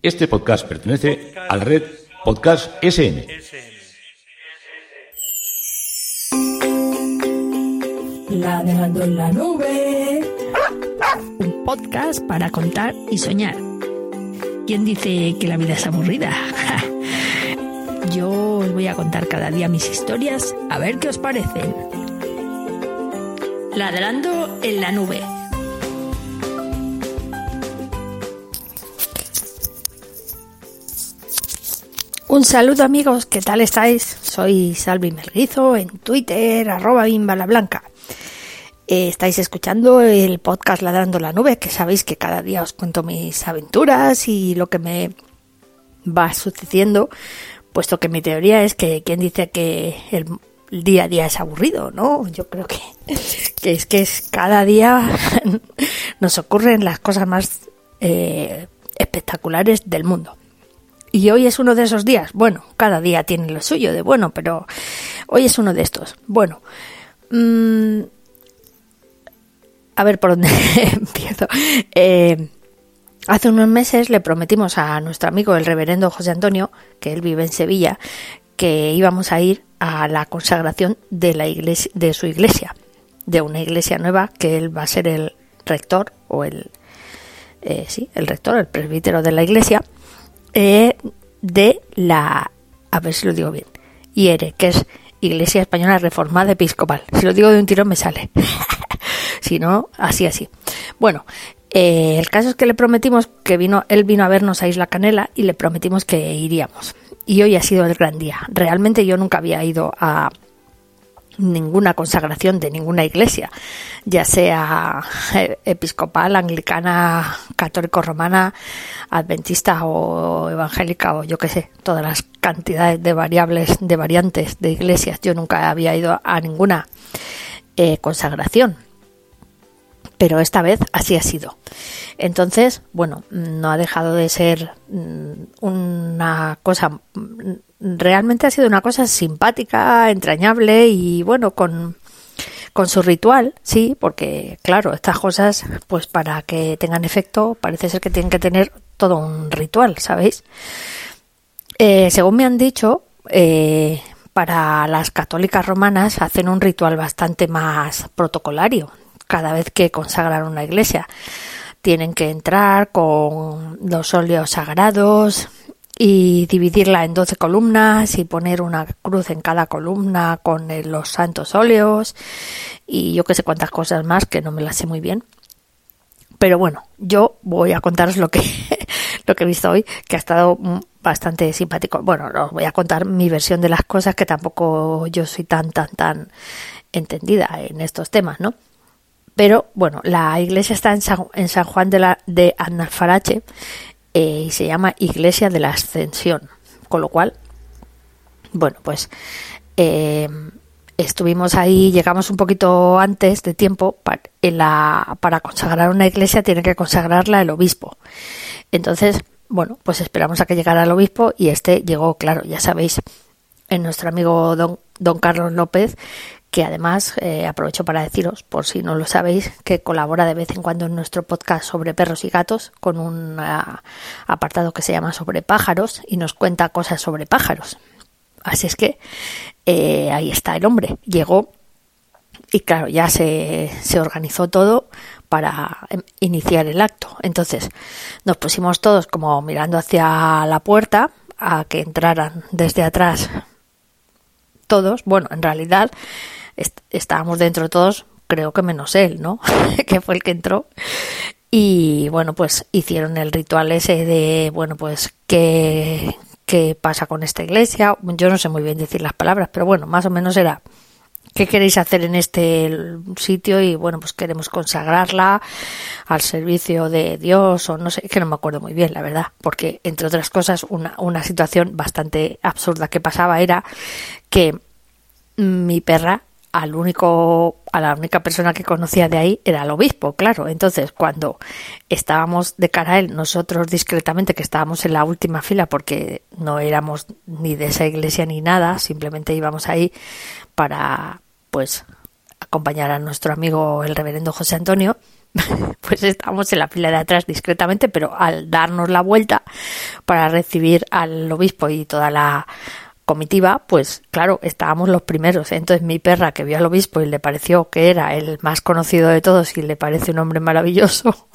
Este podcast pertenece a la red Podcast SN. Ladrando en la nube. Un podcast para contar y soñar. ¿Quién dice que la vida es aburrida? Yo os voy a contar cada día mis historias a ver qué os parecen. Ladrando en la nube. Un saludo amigos, ¿qué tal estáis? Soy Salvi Melguizo en Twitter, arroba bimbalablanca. Eh, estáis escuchando el podcast Ladrando la Nube, que sabéis que cada día os cuento mis aventuras y lo que me va sucediendo, puesto que mi teoría es que quien dice que el, día a día es aburrido, ¿no? Yo creo que, que es que es cada día nos ocurren las cosas más eh, espectaculares del mundo. Y hoy es uno de esos días. Bueno, cada día tiene lo suyo de bueno, pero hoy es uno de estos. Bueno, mmm, a ver por dónde empiezo. Eh, hace unos meses le prometimos a nuestro amigo el reverendo José Antonio, que él vive en Sevilla, que íbamos a ir a la consagración de la iglesia, de su iglesia, de una iglesia nueva que él va a ser el rector o el eh, sí, el rector, el presbítero de la iglesia de la, a ver si lo digo bien, IERE, que es Iglesia Española Reformada Episcopal. Si lo digo de un tirón me sale. si no, así, así. Bueno, eh, el caso es que le prometimos que vino, él vino a vernos a Isla Canela y le prometimos que iríamos. Y hoy ha sido el gran día. Realmente yo nunca había ido a ninguna consagración de ninguna iglesia, ya sea eh, episcopal, anglicana, católico romana, adventista o evangélica o yo qué sé, todas las cantidades de variables, de variantes de iglesias. Yo nunca había ido a ninguna eh, consagración. Pero esta vez así ha sido. Entonces, bueno, no ha dejado de ser mm, una cosa realmente ha sido una cosa simpática, entrañable y bueno, con, con su ritual, sí, porque claro, estas cosas, pues para que tengan efecto, parece ser que tienen que tener todo un ritual, ¿sabéis? Eh, según me han dicho, eh, para las católicas romanas hacen un ritual bastante más protocolario cada vez que consagran una iglesia. Tienen que entrar con los óleos sagrados, y dividirla en 12 columnas y poner una cruz en cada columna con los santos óleos y yo que sé cuántas cosas más que no me las sé muy bien. Pero bueno, yo voy a contaros lo que, lo que he visto hoy, que ha estado bastante simpático. Bueno, os voy a contar mi versión de las cosas, que tampoco yo soy tan, tan, tan entendida en estos temas, ¿no? Pero bueno, la iglesia está en San, en San Juan de, la, de Analfarache eh, y se llama Iglesia de la Ascensión. Con lo cual, bueno, pues eh, estuvimos ahí, llegamos un poquito antes de tiempo. Para, para consagrar una iglesia tiene que consagrarla el obispo. Entonces, bueno, pues esperamos a que llegara el obispo y este llegó, claro, ya sabéis, en nuestro amigo don, don Carlos López, que además eh, aprovecho para deciros, por si no lo sabéis, que colabora de vez en cuando en nuestro podcast sobre perros y gatos con un uh, apartado que se llama sobre pájaros y nos cuenta cosas sobre pájaros. Así es que eh, ahí está el hombre. Llegó y claro, ya se, se organizó todo para em, iniciar el acto. Entonces nos pusimos todos como mirando hacia la puerta a que entraran desde atrás todos. Bueno, en realidad est estábamos dentro todos, creo que menos él, ¿no? que fue el que entró. Y bueno, pues hicieron el ritual ese de, bueno, pues qué, qué pasa con esta iglesia. Yo no sé muy bien decir las palabras, pero bueno, más o menos era qué queréis hacer en este sitio y bueno, pues queremos consagrarla al servicio de Dios o no sé, que no me acuerdo muy bien, la verdad, porque entre otras cosas una, una situación bastante absurda que pasaba era que mi perra al único a la única persona que conocía de ahí era el obispo, claro. Entonces, cuando estábamos de cara a él, nosotros discretamente que estábamos en la última fila porque no éramos ni de esa iglesia ni nada, simplemente íbamos ahí para pues acompañar a nuestro amigo el reverendo José Antonio, pues estábamos en la fila de atrás discretamente, pero al darnos la vuelta para recibir al obispo y toda la comitiva, pues claro, estábamos los primeros. Entonces mi perra que vio al obispo y le pareció que era el más conocido de todos y le parece un hombre maravilloso,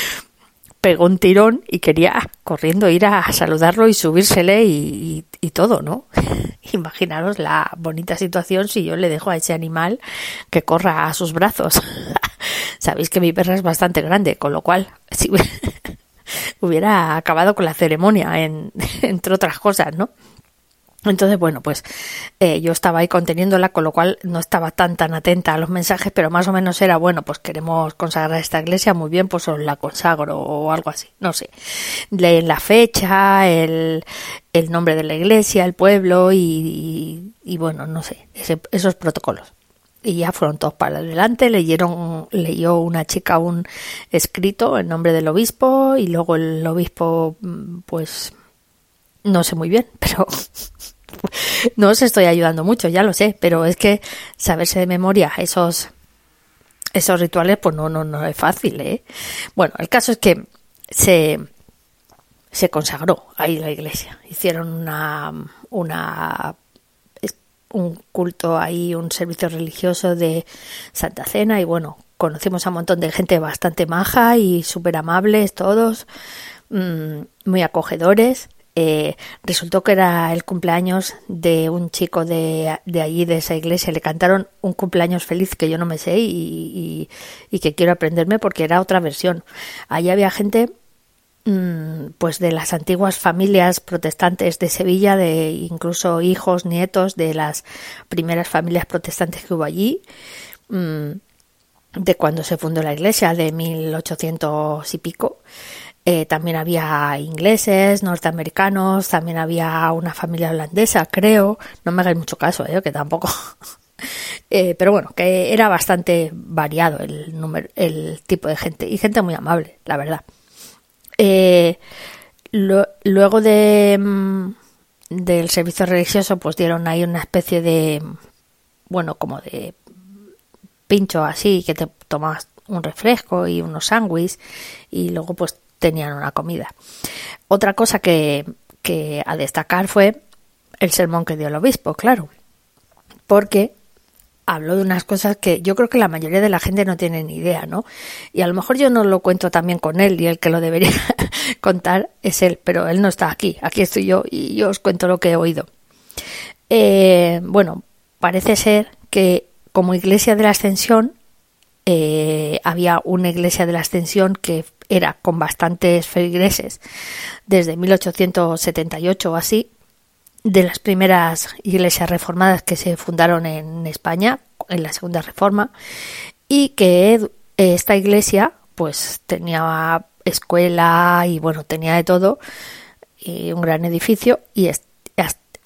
pegó un tirón y quería corriendo ir a saludarlo y subírsele y, y todo, ¿no? Imaginaros la bonita situación si yo le dejo a ese animal que corra a sus brazos. Sabéis que mi perra es bastante grande, con lo cual, si hubiera acabado con la ceremonia, en, entre otras cosas, ¿no? Entonces, bueno, pues eh, yo estaba ahí conteniéndola, con lo cual no estaba tan tan atenta a los mensajes, pero más o menos era, bueno, pues queremos consagrar esta iglesia, muy bien, pues os la consagro o algo así, no sé. Leen la fecha, el, el nombre de la iglesia, el pueblo y, y, bueno, no sé, esos protocolos. Y ya fueron todos para adelante, leyeron, leyó una chica un escrito en nombre del obispo y luego el obispo, mm, pues, no sé muy bien, pero no os estoy ayudando mucho, ya lo sé, pero es que saberse de memoria esos esos rituales, pues no, no, no es fácil, ¿eh? Bueno, el caso es que se, se consagró ahí la iglesia. Hicieron una, una un culto ahí, un servicio religioso de Santa Cena y bueno, conocimos a un montón de gente bastante maja y súper amables todos, mm, muy acogedores eh, resultó que era el cumpleaños de un chico de, de, allí, de esa iglesia. Le cantaron un cumpleaños feliz que yo no me sé y, y, que quiero aprenderme porque era otra versión. Allí había gente mm, pues de las antiguas familias protestantes de Sevilla, de incluso hijos, nietos de las primeras familias protestantes que hubo allí. Mm, de cuando se fundó la iglesia, de 1800 y pico. Eh, también había ingleses, norteamericanos, también había una familia holandesa, creo. No me hagáis mucho caso, ¿eh? que tampoco. eh, pero bueno, que era bastante variado el número, el tipo de gente y gente muy amable, la verdad. Luego de mm, del servicio religioso, pues dieron ahí una especie de, bueno, como de pincho así, que te tomas un refresco y unos sándwiches y luego pues tenían una comida. Otra cosa que, que a destacar fue el sermón que dio el obispo, claro, porque habló de unas cosas que yo creo que la mayoría de la gente no tiene ni idea, ¿no? Y a lo mejor yo no lo cuento también con él y el que lo debería contar es él, pero él no está aquí, aquí estoy yo y yo os cuento lo que he oído. Eh, bueno, parece ser que como iglesia de la ascensión eh, había una iglesia de la ascensión que era con bastantes feligreses desde 1878 o así, de las primeras iglesias reformadas que se fundaron en España en la Segunda Reforma y que esta iglesia pues tenía escuela y bueno tenía de todo y un gran edificio y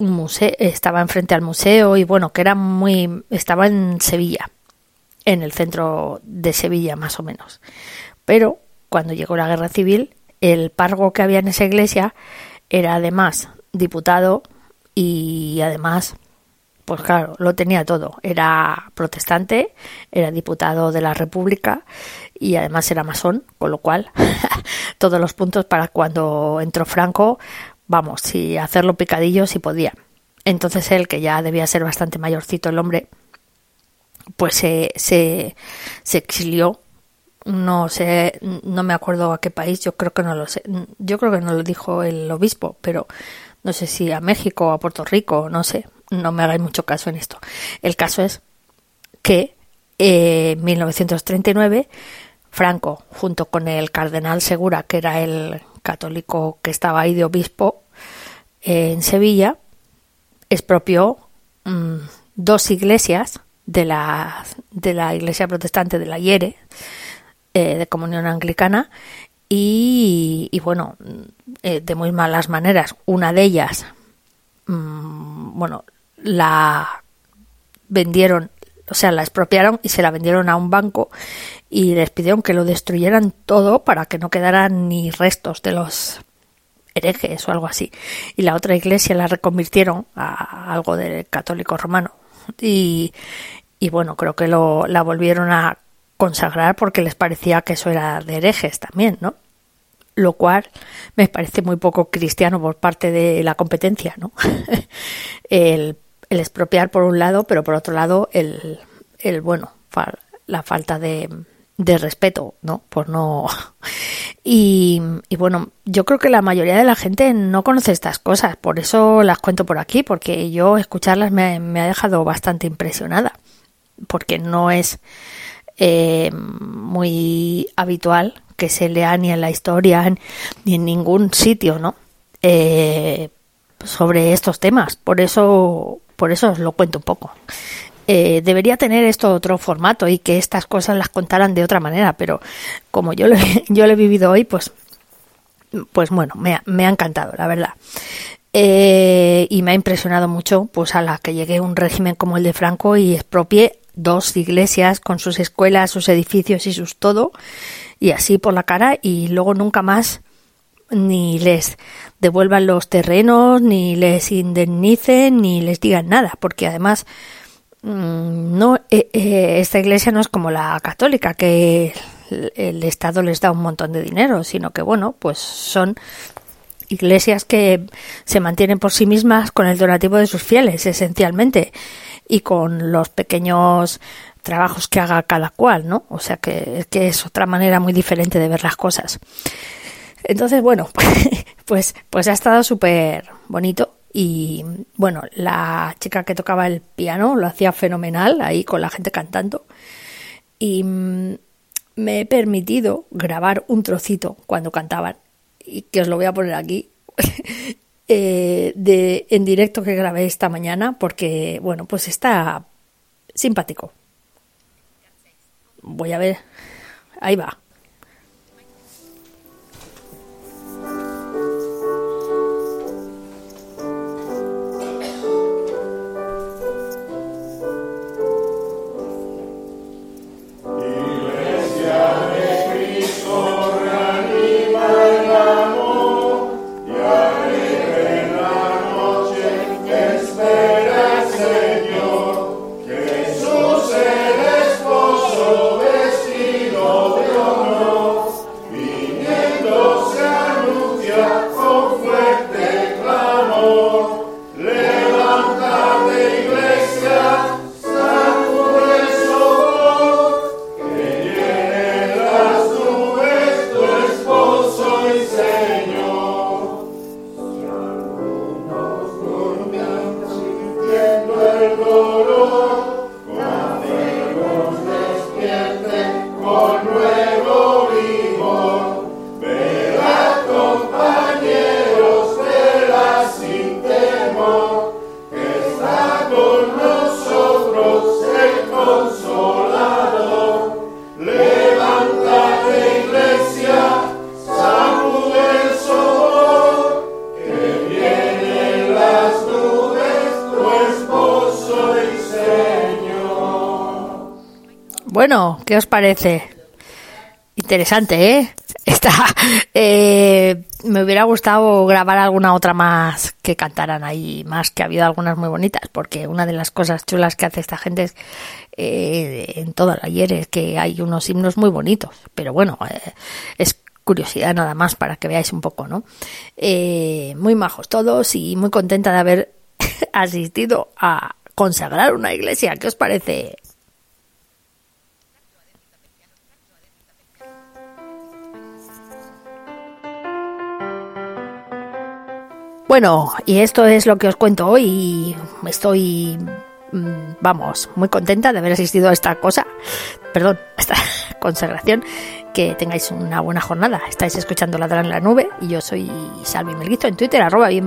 museo estaba enfrente al museo y bueno que era muy estaba en Sevilla en el centro de Sevilla más o menos. Pero cuando llegó la guerra civil, el párroco que había en esa iglesia era además diputado y además, pues claro, lo tenía todo. Era protestante, era diputado de la República y además era masón, con lo cual todos los puntos para cuando entró Franco, vamos, si hacerlo picadillo si podía. Entonces él, que ya debía ser bastante mayorcito el hombre, pues se, se, se exilió no sé, no me acuerdo a qué país, yo creo que no lo sé, yo creo que no lo dijo el obispo, pero no sé si a México o a Puerto Rico, no sé, no me hagáis mucho caso en esto. El caso es que eh, en 1939 Franco, junto con el cardenal Segura, que era el católico que estaba ahí de obispo en Sevilla, expropió mm, dos iglesias de la, de la iglesia protestante de la Hiere, eh, de comunión anglicana y, bueno, eh, de muy malas maneras. Una de ellas, mm, bueno, la vendieron, o sea, la expropiaron y se la vendieron a un banco y les pidieron que lo destruyeran todo para que no quedaran ni restos de los herejes o algo así. Y la otra iglesia la reconvirtieron a algo de católico romano. Y, y bueno, creo que lo, la volvieron a consagrar porque les parecía que eso era de herejes también, ¿no? Lo cual me parece muy poco cristiano por parte de la competencia, ¿no? el, expropiar por un lado, pero por otro lado el, el bueno, la falta de, respeto, ¿no? Por no. Y, y, bueno, yo creo que la mayoría de la gente no conoce estas cosas, por eso las cuento por aquí, porque yo escucharlas me, me ha dejado bastante impresionada, porque no es eh, muy habitual que se lea ni en la historia ni en ningún sitio, ¿no? Eh, sobre estos temas, por eso, por eso os lo cuento un poco. Eh, debería tener esto otro formato y que estas cosas las contaran de otra manera, pero como yo lo, yo lo he vivido hoy, pues, pues bueno, me ha, me ha encantado, la verdad. Y me ha impresionado mucho, pues a la que llegué a un régimen como el de Franco y expropié dos iglesias con sus escuelas, sus edificios y sus todo, y así por la cara, y luego nunca más ni les devuelvan los terrenos, ni les indemnicen, ni les digan nada, porque además Mm, no, eh, eh, esta iglesia no es como la católica, que el, Estado les da un montón de dinero, sino que, bueno, pues son iglesias que se mantienen por sí mismas con el donativo de sus fieles, esencialmente, y con los pequeños trabajos que haga cada cual, ¿no? O sea que, es otra manera muy diferente de ver las cosas. Entonces, bueno, pues, pues ha estado súper bonito y bueno, la chica que tocaba el piano lo hacía fenomenal ahí con la gente cantando. Y mm, me he permitido grabar un trocito cuando cantaban, y que os lo voy a poner aquí, eh, de, en directo que grabé esta mañana, porque bueno, pues está simpático. Voy a ver, ahí va. ¿Qué os parece? Interesante, ¿eh? Está, eh, me hubiera gustado grabar alguna otra más que cantaran ahí, más que ha habido algunas muy bonitas, porque una de las cosas chulas que hace esta gente es eh, en toda la ayer es que hay unos himnos muy bonitos, pero bueno, eh, es curiosidad nada más para que veáis un poco, ¿no? Muy majos todos y muy contenta de haber asistido a consagrar una iglesia. ¿Qué os parece? Bueno, y esto es lo que os cuento hoy y estoy, mm, vamos, muy contenta de haber asistido a esta cosa, perdón, a esta consagración. Que tengáis una buena jornada. Estáis escuchando Ladrar en la Nube y yo soy Salvi Melguito en Twitter, arroba bien.